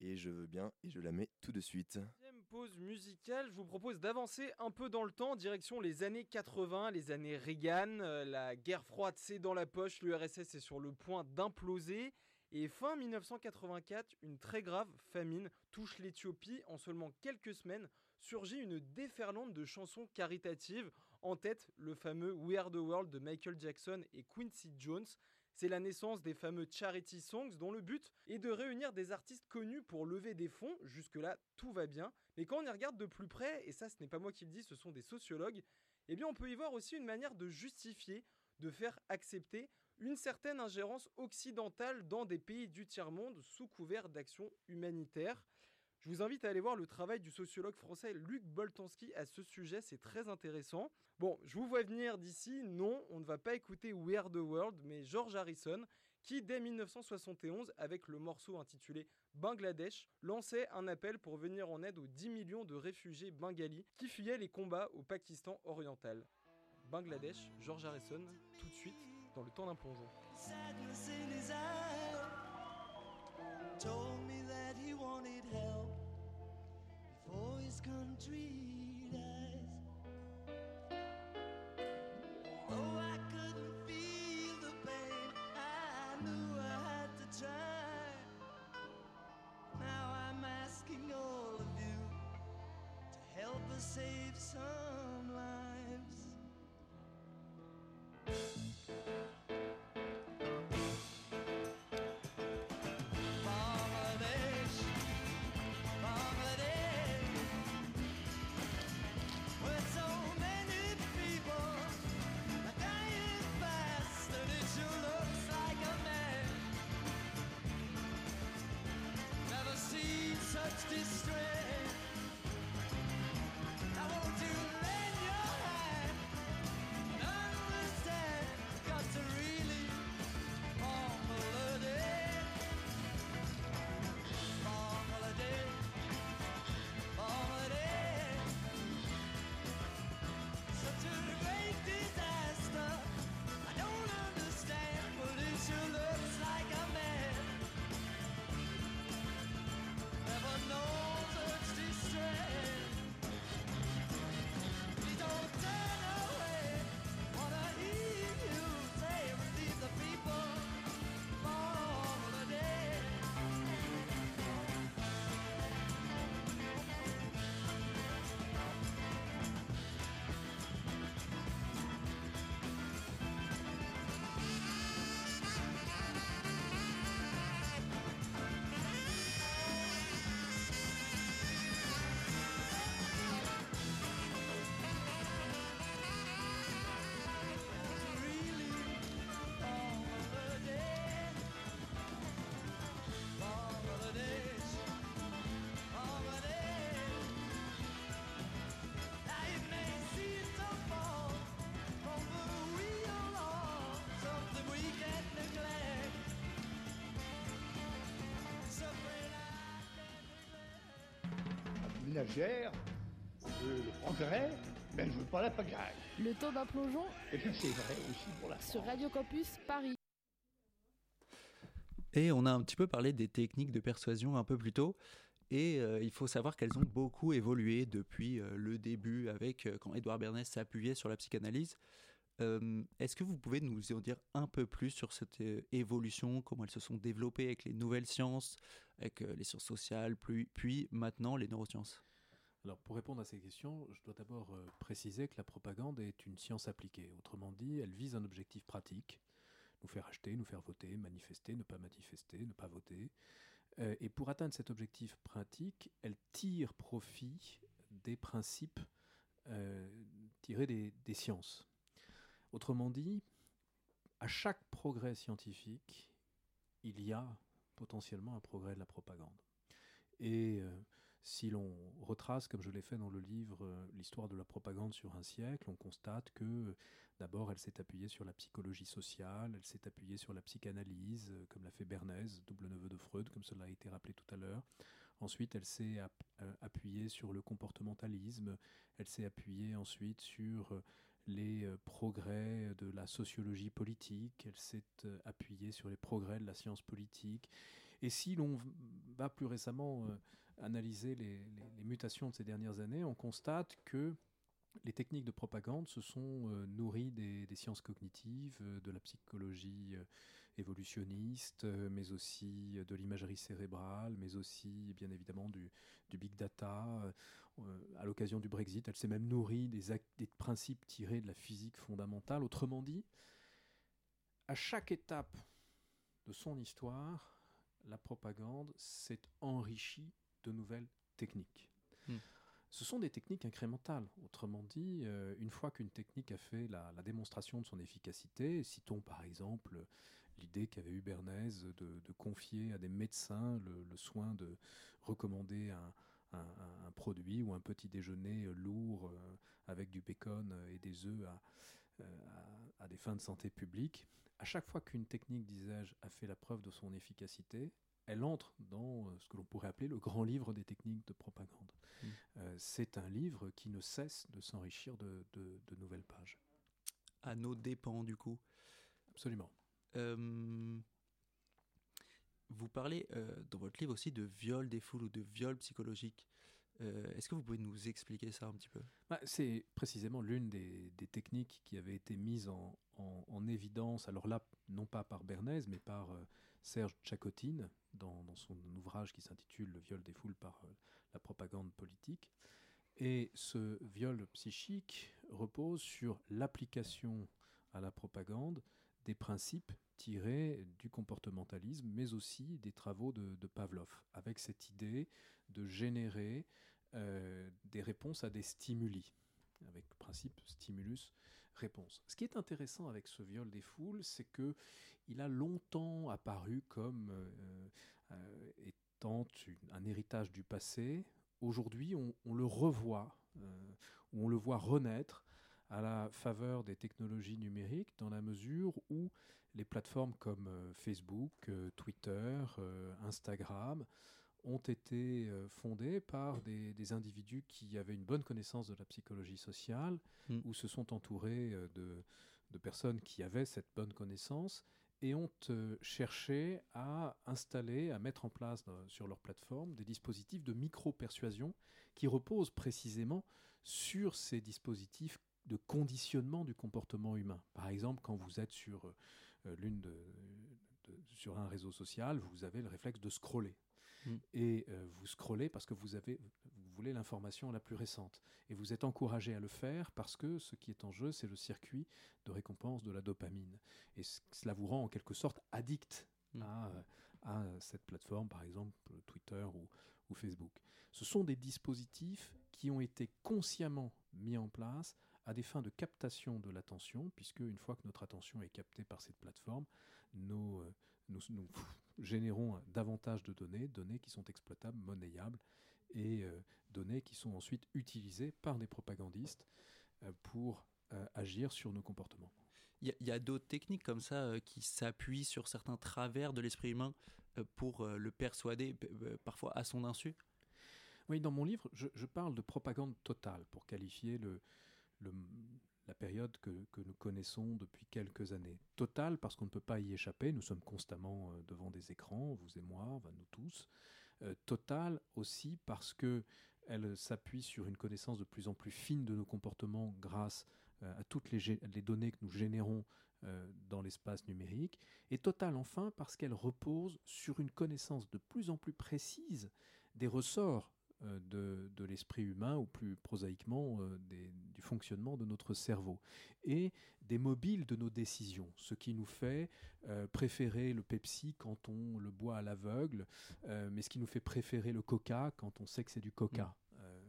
Et je veux bien, et je la mets tout de suite. Deuxième pause musicale, je vous propose d'avancer un peu dans le temps, direction les années 80, les années Reagan, euh, la guerre froide c'est dans la poche, l'URSS est sur le point d'imploser. Et fin 1984, une très grave famine touche l'Éthiopie. En seulement quelques semaines, surgit une déferlante de chansons caritatives. En tête, le fameux We Are the World de Michael Jackson et Quincy Jones. C'est la naissance des fameux charity songs dont le but est de réunir des artistes connus pour lever des fonds. Jusque-là, tout va bien. Mais quand on y regarde de plus près, et ça ce n'est pas moi qui le dis, ce sont des sociologues, eh bien on peut y voir aussi une manière de justifier, de faire accepter une certaine ingérence occidentale dans des pays du tiers-monde sous couvert d'actions humanitaires. Je vous invite à aller voir le travail du sociologue français Luc Boltanski à ce sujet, c'est très intéressant. Bon, je vous vois venir d'ici, non, on ne va pas écouter We Are the World, mais George Harrison, qui dès 1971, avec le morceau intitulé Bangladesh, lançait un appel pour venir en aide aux 10 millions de réfugiés bengalis qui fuyaient les combats au Pakistan oriental. Bangladesh, George Harrison, tout de suite dans le temps d'un plongeon. told me that he wanted help before his country dies. Oh, I couldn't feel the pain. I knew I had to try. Now I'm asking all of you to help us save some Ménagère, euh, le progrès, mais je veux pas la pagaille. Le temps d'un plongeon Et puis c'est vrai aussi pour la sur Radio Campus Paris. Et on a un petit peu parlé des techniques de persuasion un peu plus tôt. Et euh, il faut savoir qu'elles ont beaucoup évolué depuis euh, le début, avec euh, quand Édouard Bernays s'appuyait sur la psychanalyse. Euh, Est-ce que vous pouvez nous en dire un peu plus sur cette euh, évolution, comment elles se sont développées avec les nouvelles sciences, avec euh, les sciences sociales, puis, puis maintenant les neurosciences? Alors, pour répondre à ces questions, je dois d'abord euh, préciser que la propagande est une science appliquée. Autrement dit, elle vise un objectif pratique nous faire acheter, nous faire voter, manifester, ne pas manifester, ne pas voter. Euh, et pour atteindre cet objectif pratique, elle tire profit des principes euh, tirés des, sciences. Autrement dit, à chaque progrès scientifique, il y a potentiellement un progrès de la propagande. Et si l'on retrace, comme je l'ai fait dans le livre, euh, l'histoire de la propagande sur un siècle, on constate que euh, d'abord elle s'est appuyée sur la psychologie sociale, elle s'est appuyée sur la psychanalyse, euh, comme l'a fait Bernays, double neveu de Freud, comme cela a été rappelé tout à l'heure. Ensuite, elle s'est app- appuyée sur le comportementalisme, elle s'est appuyée ensuite sur les progrès de la sociologie politique, elle s'est appuyée sur les progrès de la science politique. Et si l'on va plus récemment analyser les, mutations de ces dernières années, on constate que les techniques de propagande se sont euh, nourries des, sciences cognitives, euh, de la psychologie euh, évolutionniste, mais aussi de l'imagerie cérébrale, mais aussi bien évidemment du, big data. À l'occasion du Brexit, elle s'est même nourrie des principes tirés de la physique fondamentale. Autrement dit, à chaque étape de son histoire, la propagande s'est enrichie de nouvelles techniques. Hmm. Ce sont des techniques incrémentales. Autrement dit, euh, une fois qu'une technique a fait la, la démonstration de son efficacité, citons par exemple l'idée qu'avait eu Bernays de, de confier à des médecins le, le soin de recommander un, un- un- un produit ou un petit déjeuner euh, lourd euh, avec du bacon euh, et des œufs à, à, à des fins de santé publique. À chaque fois qu'une technique, disais-je, a fait la preuve de son efficacité, elle entre dans euh, ce que l'on pourrait appeler le grand livre des techniques de propagande. Mm. Euh, c'est un livre qui ne cesse de s'enrichir de, de- de nouvelles pages. À nos dépens, du coup. Absolument. Euh, vous parlez euh, dans votre livre aussi de viol des foules ou de viol psychologique. Est-ce que vous pouvez nous expliquer ça un petit peu? Bah, c'est précisément l'une des, des techniques qui avait été mise en, en- en évidence, alors là, non pas par Bernays, mais par Serge Tchakotine, dans, son ouvrage qui s'intitule Le viol des foules par euh, la propagande politique. Et ce viol psychique repose sur l'application à la propagande des principes tirés du comportementalisme, mais aussi des travaux de, Pavlov, avec cette idée de générer euh, des réponses à des stimuli, avec principe stimulus-réponse. Ce qui est intéressant avec ce viol des foules, c'est que il a longtemps apparu comme euh, euh, étant une- un héritage du passé. Aujourd'hui, on, on le revoit, euh, on le voit renaître à la faveur des technologies numériques, dans la mesure où les plateformes comme Facebook, Twitter, Instagram ont été fondées par des, des individus qui avaient une bonne connaissance de la psychologie sociale, Mm. ou se sont entourés de, de personnes qui avaient cette bonne connaissance et ont euh, cherché à installer, à mettre en place sur leur plateforme des dispositifs de micro-persuasion qui reposent précisément sur ces dispositifs de conditionnement du comportement humain. Par exemple, quand vous êtes sur euh, euh, l'une de, de- sur un réseau social, vous avez le réflexe de scroller. Mm. Et euh, vous scrollez parce que vous, avez, voulez l'information la plus récente. Et vous êtes encouragé à le faire parce que ce qui est en jeu, c'est le circuit de récompense de la dopamine. Et cela vous rend en quelque sorte addict Mm. à, à cette plateforme, par exemple Twitter ou, ou Facebook. Ce sont des dispositifs qui ont été consciemment mis en place à des fins de captation de l'attention, puisque une fois que notre attention est captée par cette plateforme, euh, nous, nous générons davantage de données, données qui sont exploitables, monnayables, et euh, données qui sont ensuite utilisées par des propagandistes euh, pour euh, agir sur nos comportements. Il y a- d'autres techniques comme ça euh, qui s'appuient sur certains travers de l'esprit humain euh, pour euh, le persuader, parfois à son insu? Oui, dans mon livre, je, je parle de propagande totale pour qualifier le, le- la période que, que nous connaissons depuis quelques années. Totale parce qu'on ne peut pas y échapper, nous sommes constamment devant des écrans, vous et moi, nous tous. Euh, totale aussi parce que elle s'appuie sur une connaissance de plus en plus fine de nos comportements grâce euh, à toutes les, données que nous générons euh, dans l'espace numérique. Et totale enfin parce qu'elle repose sur une connaissance de plus en plus précise des ressorts de, de l'esprit humain, ou plus prosaïquement euh, des- du fonctionnement de notre cerveau, et des mobiles de nos décisions, ce qui nous fait euh, préférer le Pepsi quand on le boit à l'aveugle, euh, mais ce qui nous fait préférer le Coca quand on sait que c'est du Coca. Euh,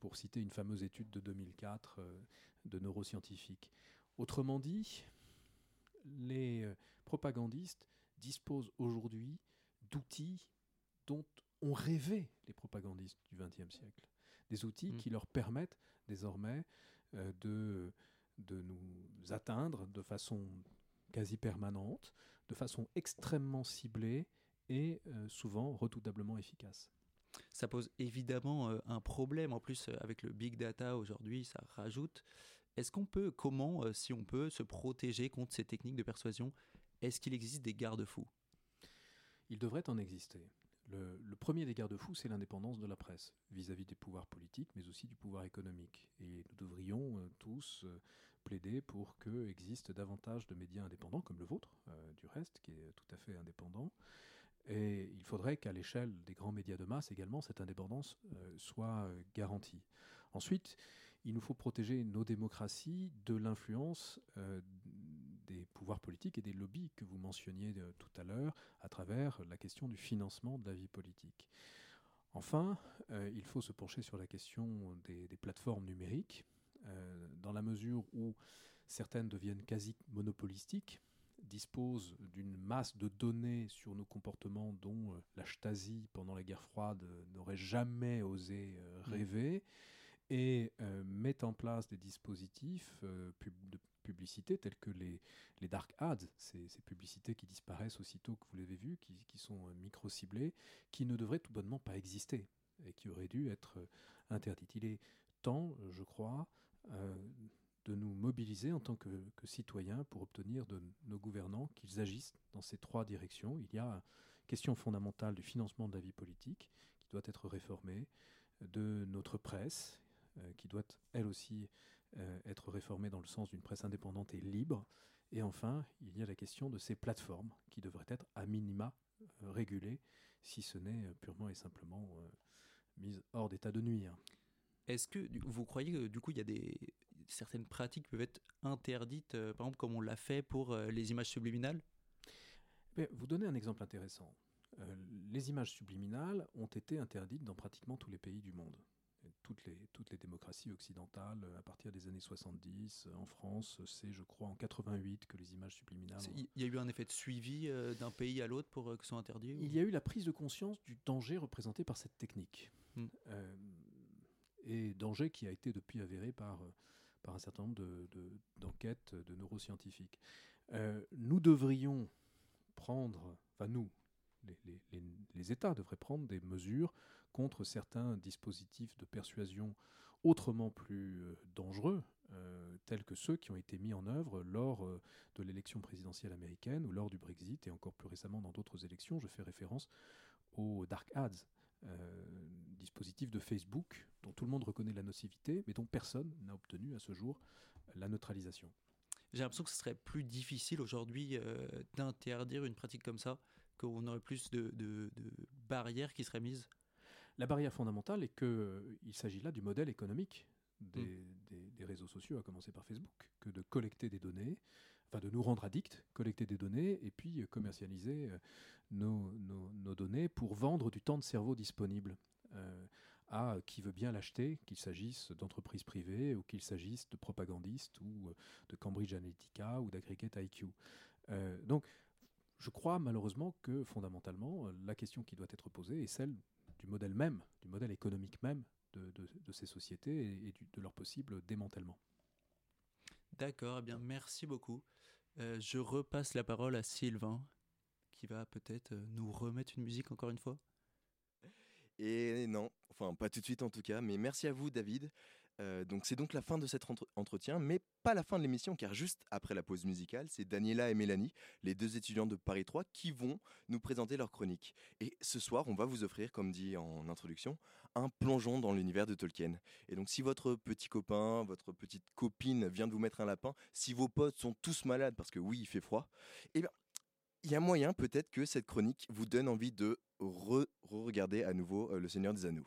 pour citer une fameuse étude de 2004 euh, de neuroscientifiques. Autrement dit, les euh, propagandistes disposent aujourd'hui d'outils dont ont rêvé les propagandistes du XXe siècle. Des outils Mm. qui leur permettent désormais euh, de, de nous atteindre de façon quasi permanente, de façon extrêmement ciblée et euh, souvent redoutablement efficace. Ça pose évidemment euh, un problème. En plus, euh, avec le big data aujourd'hui, ça rajoute. Est-ce qu'on peut, comment, euh, si on peut, se protéger contre ces techniques de persuasion? Est-ce qu'il existe des garde-fous? Il devrait en exister. Le, premier des garde-fous, c'est l'indépendance de la presse vis-à-vis des pouvoirs politiques, mais aussi du pouvoir économique. Et nous devrions euh, tous euh, plaider pour que existe davantage de médias indépendants, comme le vôtre, euh, du reste, qui est tout à fait indépendant. Et il faudrait qu'à l'échelle des grands médias de masse également, cette indépendance soit garantie. Ensuite, il nous faut protéger nos démocraties de l'influence des pouvoirs politiques et des lobbies que vous mentionniez euh, tout à l'heure à travers la question du financement de la vie politique. Enfin, euh, il faut se pencher sur la question des, des plateformes numériques, euh, dans la mesure où certaines deviennent quasi monopolistiques, disposent d'une masse de données sur nos comportements dont euh, la Stasi, pendant la guerre froide, n'aurait jamais osé euh, rêver, et mettent en place des dispositifs de publicités telles que les, les dark ads, ces, ces publicités qui disparaissent aussitôt que vous l'avez vu, qui, qui sont euh, micro-ciblées, qui ne devraient tout bonnement pas exister et qui auraient dû être euh, interdites. Il est temps, je crois, euh, de nous mobiliser en tant que, que citoyens pour obtenir de nos gouvernants qu'ils agissent dans ces trois directions. Il y a une question fondamentale du financement de la vie politique qui doit être réformée, de notre presse qui doit elle aussi euh, être réformée dans le sens d'une presse indépendante et libre. Et enfin, il y a la question de ces plateformes qui devraient être à minima euh, régulées, si ce n'est euh, purement et simplement mises hors d'état de nuire. Est-ce que vous croyez que du coup il y a des certaines pratiques peuvent être interdites, par exemple comme on l'a fait pour les images subliminales? Mais vous donnez un exemple intéressant. Euh, les images subliminales ont été interdites dans pratiquement tous les pays du monde. Toutes les, toutes les démocraties occidentales, euh, à partir des années 70, euh, en France, c'est je crois en 88 que les images subliminales... Il y a eu un effet de suivi euh, d'un pays à l'autre pour euh, que ce soit interdit ou- Il y a eu la prise de conscience du danger représenté par cette technique. Hmm. Euh, et danger qui a été depuis avéré par, par un certain nombre de- de- d'enquêtes de, neuroscientifiques. Nous devrions prendre, enfin nous, les, les- les- les États devraient prendre des mesures contre certains dispositifs de persuasion autrement plus euh, dangereux, euh, tels que ceux qui ont été mis en œuvre lors euh, de l'élection présidentielle américaine ou lors du Brexit et encore plus récemment dans d'autres élections. Je fais référence aux dark ads, euh, dispositif de Facebook dont tout le monde reconnaît la nocivité, mais dont personne n'a obtenu à ce jour la neutralisation. J'ai l'impression que ce serait plus difficile aujourd'hui d'interdire une pratique comme ça, qu'on aurait plus de barrières qui seraient mises. La barrière fondamentale est qu'il s'agit là du modèle économique des, des- des réseaux sociaux, à commencer par Facebook, que de collecter des données, enfin de nous rendre addicts, collecter des données et puis euh, commercialiser euh, nos, nos- nos données pour vendre du temps de cerveau disponible euh, à qui veut bien l'acheter, qu'il s'agisse d'entreprises privées ou qu'il s'agisse de propagandistes ou euh, de Cambridge Analytica ou d'Aggregate IQ. Euh, donc, je crois malheureusement que fondamentalement, euh, la question qui doit être posée est celle du modèle même, du modèle économique même de, de- de ces sociétés et, et du- de leur possible démantèlement. D'accord, eh bien merci beaucoup. Euh, je repasse la parole à Sylvain, qui va peut-être euh, nous remettre une musique encore une fois. Et non, enfin pas tout de suite en tout cas, mais merci à vous David. Euh, donc c'est donc la fin de cet entre- entretien, mais pas la fin de l'émission, car juste après la pause musicale, c'est Daniela et Mélanie, les deux étudiantes de Paris 3, qui vont nous présenter leur chronique. Et ce soir, on va vous offrir, comme dit en introduction, un plongeon dans l'univers de Tolkien. Et donc si votre petit copain, votre petite copine vient de vous mettre un lapin, si vos potes sont tous malades parce que oui, il fait froid, eh bien il y a moyen peut-être que cette chronique vous donne envie de re- re-regarder à nouveau euh, Le Seigneur des Anneaux.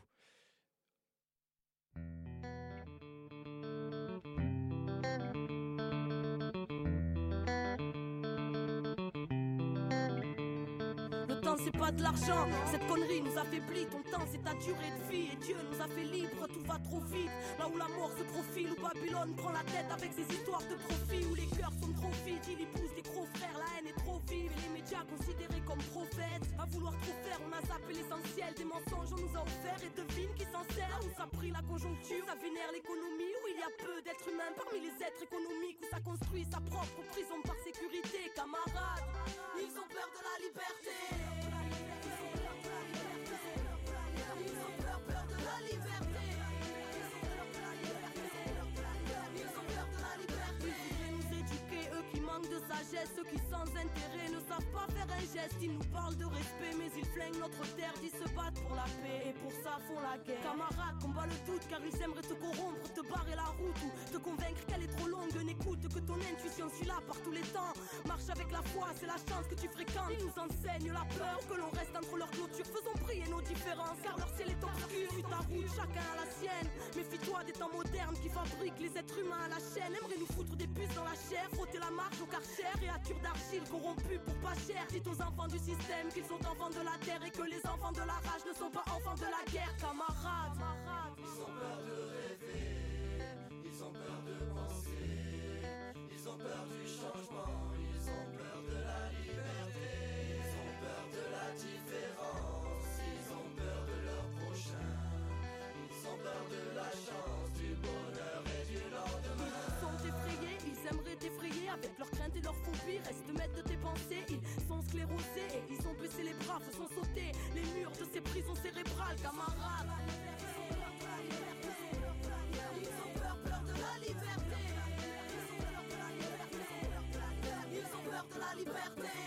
C'est pas de l'argent, cette connerie nous affaiblit. Ton temps c'est ta durée de vie et Dieu nous a fait libre. Tout va trop vite, là où la mort se profile, où Babylone prend la tête avec ses histoires de profit, où les cœurs sont trop vides, il épouse des gros frères, la haine est trop vive et les médias considérés comme prophètes. À vouloir trop faire, on a zappé l'essentiel des mensonges, on nous a offert et devine qui s'en sert. Où ça pris la conjoncture, ça vénère l'économie, où il y a peu d'êtres humains parmi les êtres économiques, où ça construit sa propre prison par sécurité, camarades. Ils ont peur de la liberté. Ils ont peur, peur de la liberté. Ils ont peur de la liberté. Ils voudraient nous éduquer, eux qui manquent de sagesse, ceux qui sans intérêt ne savent pas faire un geste. Ils nous parlent de respect, mais ils flinguent notre terre, ils se battent pour la paix et pour ça font la guerre. Camarades, combat le doute car ils aimeraient te corrompre, te barrer la route ou te convaincre qu'elle est trop longue. N'écoute que ton intuition, suis là par tous les temps. Marche avec la foi, c'est la chance que tu fréquentes. Ils nous enseignent la peur que l'on reste entre leurs clôtures. Faisons briller nos différences car leur ciel est obscur. Suis ta route, chacun a la sienne. Méfie-toi des temps modernes qui fabriquent les êtres humains à la chaîne. Aimerait nous foutre des puces dans la chair, frotter la marche au karcher, créatures d'argile corrompues pour pas cher. Dites aux enfants du système qu'ils sont enfants de la terre et que les enfants de la rage ne sont pas enfants de la guerre, camarades. Ils ont peur de rêver, ils ont peur de ils ont peur du changement, ils ont peur de la liberté, ils ont peur de la différence, ils ont peur de leur prochain, ils ont peur de la chance, du bonheur et du lendemain. Ils sont effrayés, ils aimeraient t'effrayer avec leurs craintes et leurs phobies, reste maître de tes pensées, ils sont sclérosés et ils ont baissé les bras, se sont sauter les murs de ces prisons cérébrales, camarades. Ils ont peur de la liberté. De la liberté.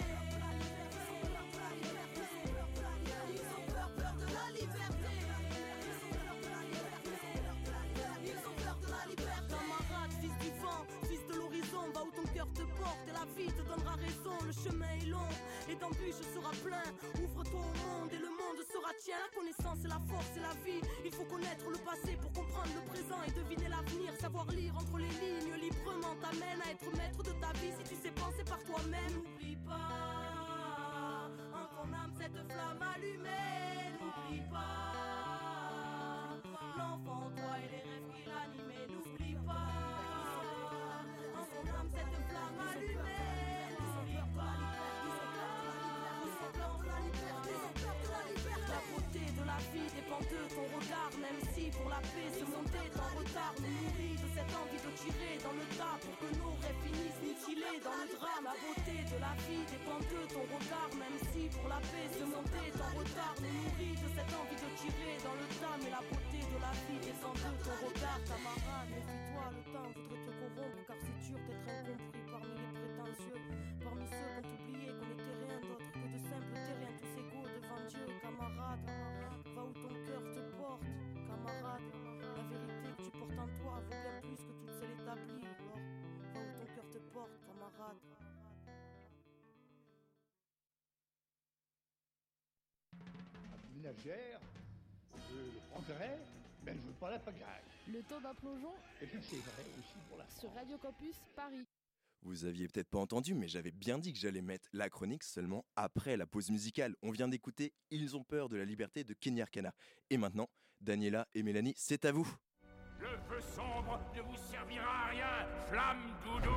Te porte et la vie te donnera raison. Le chemin est long et d'embûches sera plein. Ouvre-toi au monde et le monde sera tien. La connaissance et la force et la vie. Il faut connaître le passé pour comprendre le présent et deviner l'avenir. Savoir lire entre les lignes librement t'amène à être maître de ta vie si tu sais penser par toi-même. N'oublie pas dans le tas pour que nos rêves finissent mutilés dans le drame. La beauté de la vie dépend de ton regard, même si pour la paix se monter le retard nous nourrit de cette envie de tirer dans le tas. Mais la beauté de la vie descend de ton regard, camarade. Méfie-toi, le temps voudrait te corrompre, car c'est dur d'être incompris parmi les prétentieux, parmi ceux qui ont oublié qu'on était rien d'autre que de simples terriens, tous égaux devant Dieu, camarade. Va où ton cœur te porte, camarade. La vérité que tu portes en toi vaut bien plus va où ton cœur te porte, camarade. Ménagère, je le prendrai, mais je veux pas la pagaille. Le temps d'un plongeon Et puis c'est vrai aussi pour la sur Radio Campus Paris. Vous aviez peut-être pas entendu, mais j'avais bien dit que j'allais mettre la chronique seulement après la pause musicale. On vient d'écouter Ils ont peur de la liberté de Kenny Arcana. Et maintenant, Daniela et Mélanie, c'est à vous. Le feu sombre ne vous servira à rien, flamme doudou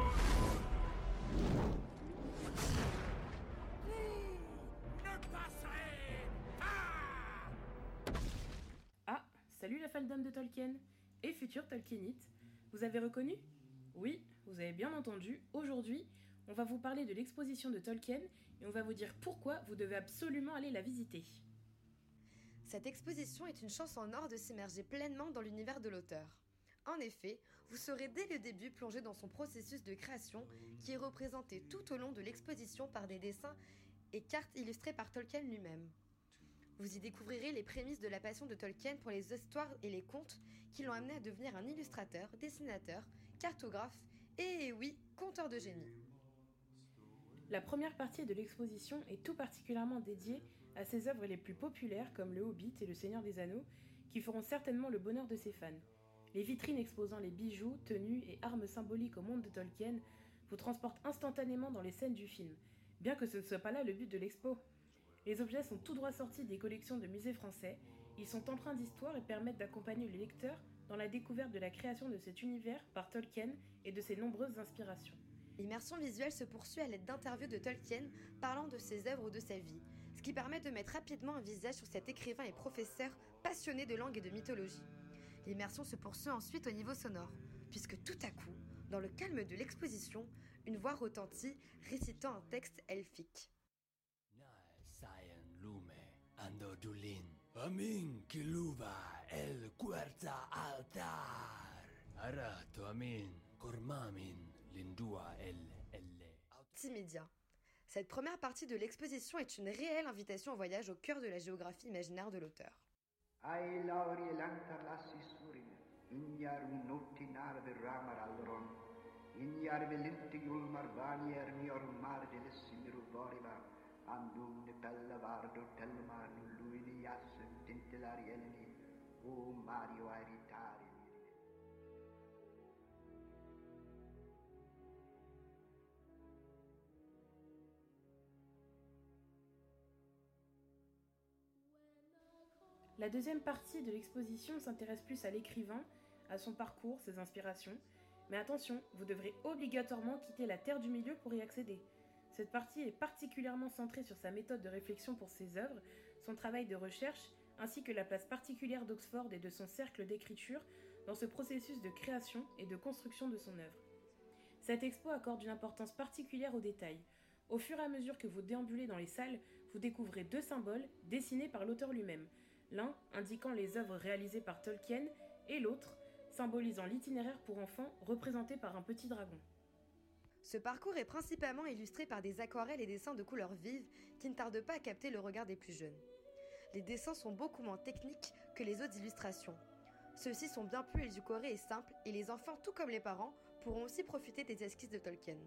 Ne Ah, salut la fandom de Tolkien et futur Tolkienite. Vous avez reconnu? Oui, vous avez bien entendu. Aujourd'hui, on va vous parler de l'exposition de Tolkien et on va vous dire pourquoi vous devez absolument aller la visiter. Cette exposition est une chance en or de s'immerger pleinement dans l'univers de l'auteur. En effet, vous serez dès le début plongé dans son processus de création qui est représenté tout au long de l'exposition par des dessins et cartes illustrées par Tolkien lui-même. Vous y découvrirez les prémices de la passion de Tolkien pour les histoires et les contes qui l'ont amené à devenir un illustrateur, dessinateur, cartographe et oui, conteur de génie. La première partie de l'exposition est tout particulièrement dédiée à ses œuvres les plus populaires comme Le Hobbit et Le Seigneur des Anneaux, qui feront certainement le bonheur de ses fans. Les vitrines exposant les bijoux, tenues et armes symboliques au monde de Tolkien vous transportent instantanément dans les scènes du film, bien que ce ne soit pas là le but de l'expo. Les objets sont tout droit sortis des collections de musées français, ils sont empreints d'histoire et permettent d'accompagner le lecteur dans la découverte de la création de cet univers par Tolkien et de ses nombreuses inspirations. L'immersion visuelle se poursuit à l'aide d'interviews de Tolkien parlant de ses œuvres ou de sa vie, ce qui permet de mettre rapidement un visage sur cet écrivain et professeur passionné de langue et de mythologie. L'immersion se poursuit ensuite au niveau sonore, puisque tout à coup, dans le calme de l'exposition, une voix retentit récitant un texte elfique. Andodulin. Amin kiluva. Multimédia. Cette première partie de l'exposition est une réelle invitation au voyage au cœur de la géographie imaginaire de l'auteur. La deuxième partie de l'exposition s'intéresse plus à l'écrivain, à son parcours, ses inspirations. Mais attention, vous devrez obligatoirement quitter la Terre du Milieu pour y accéder. Cette partie est particulièrement centrée sur sa méthode de réflexion pour ses œuvres, son travail de recherche, ainsi que la place particulière d'Oxford et de son cercle d'écriture dans ce processus de création et de construction de son œuvre. Cette expo accorde une importance particulière aux détails. Au fur et à mesure que vous déambulez dans les salles, vous découvrez deux symboles dessinés par l'auteur lui-même, l'un indiquant les œuvres réalisées par Tolkien et l'autre symbolisant l'itinéraire pour enfants représenté par un petit dragon. Ce parcours est principalement illustré par des aquarelles et dessins de couleurs vives qui ne tardent pas à capter le regard des plus jeunes. Les dessins sont beaucoup moins techniques que les autres illustrations. Ceux-ci sont bien plus édulcorés et simples et les enfants, tout comme les parents, pourront aussi profiter des esquisses de Tolkien.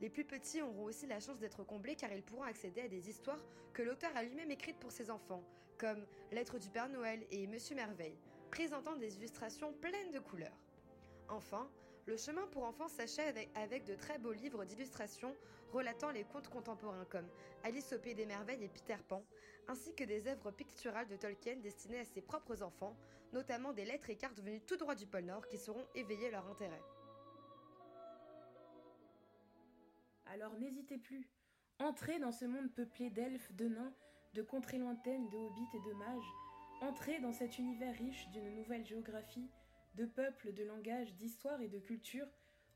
Les plus petits auront aussi la chance d'être comblés car ils pourront accéder à des histoires que l'auteur a lui-même écrites pour ses enfants, comme Lettre du Père Noël et Monsieur Merveille, présentant des illustrations pleines de couleurs. Enfin, le chemin pour enfants s'achève avec, de très beaux livres d'illustrations relatant les contes contemporains comme Alice au Pays des Merveilles et Peter Pan, ainsi que des œuvres picturales de Tolkien destinées à ses propres enfants, notamment des lettres et cartes venues tout droit du pôle Nord qui sauront éveiller leur intérêt. Alors n'hésitez plus, entrez dans ce monde peuplé d'elfes, de nains, de contrées lointaines, de hobbits et de mages, entrez dans cet univers riche d'une nouvelle géographie, de peuples, de langages, d'histoire et de culture,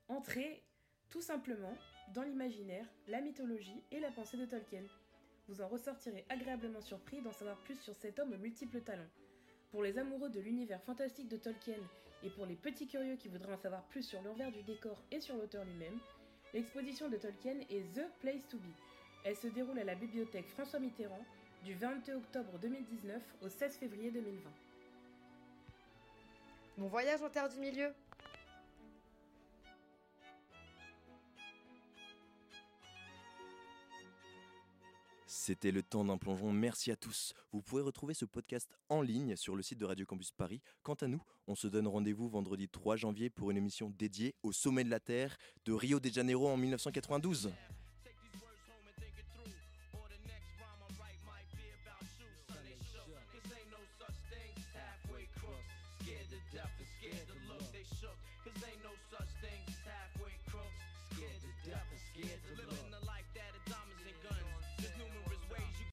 entrez tout simplement dans l'imaginaire, la mythologie et la pensée de Tolkien. Vous en ressortirez agréablement surpris d'en savoir plus sur cet homme aux multiples talents. Pour les amoureux de l'univers fantastique de Tolkien et pour les petits curieux qui voudraient en savoir plus sur l'envers du décor et sur l'auteur lui-même, l'exposition de Tolkien est The Place to Be. Elle se déroule à la bibliothèque François Mitterrand du 22 octobre 2019 au 16 février 2020. Bon voyage en terre du milieu C'était le temps d'un plongeon. Merci à tous. Vous pouvez retrouver ce podcast en ligne sur le site de Radio Campus Paris. Quant à nous, on se donne rendez-vous vendredi 3 janvier pour une émission dédiée au sommet de la Terre de Rio de Janeiro en 1992.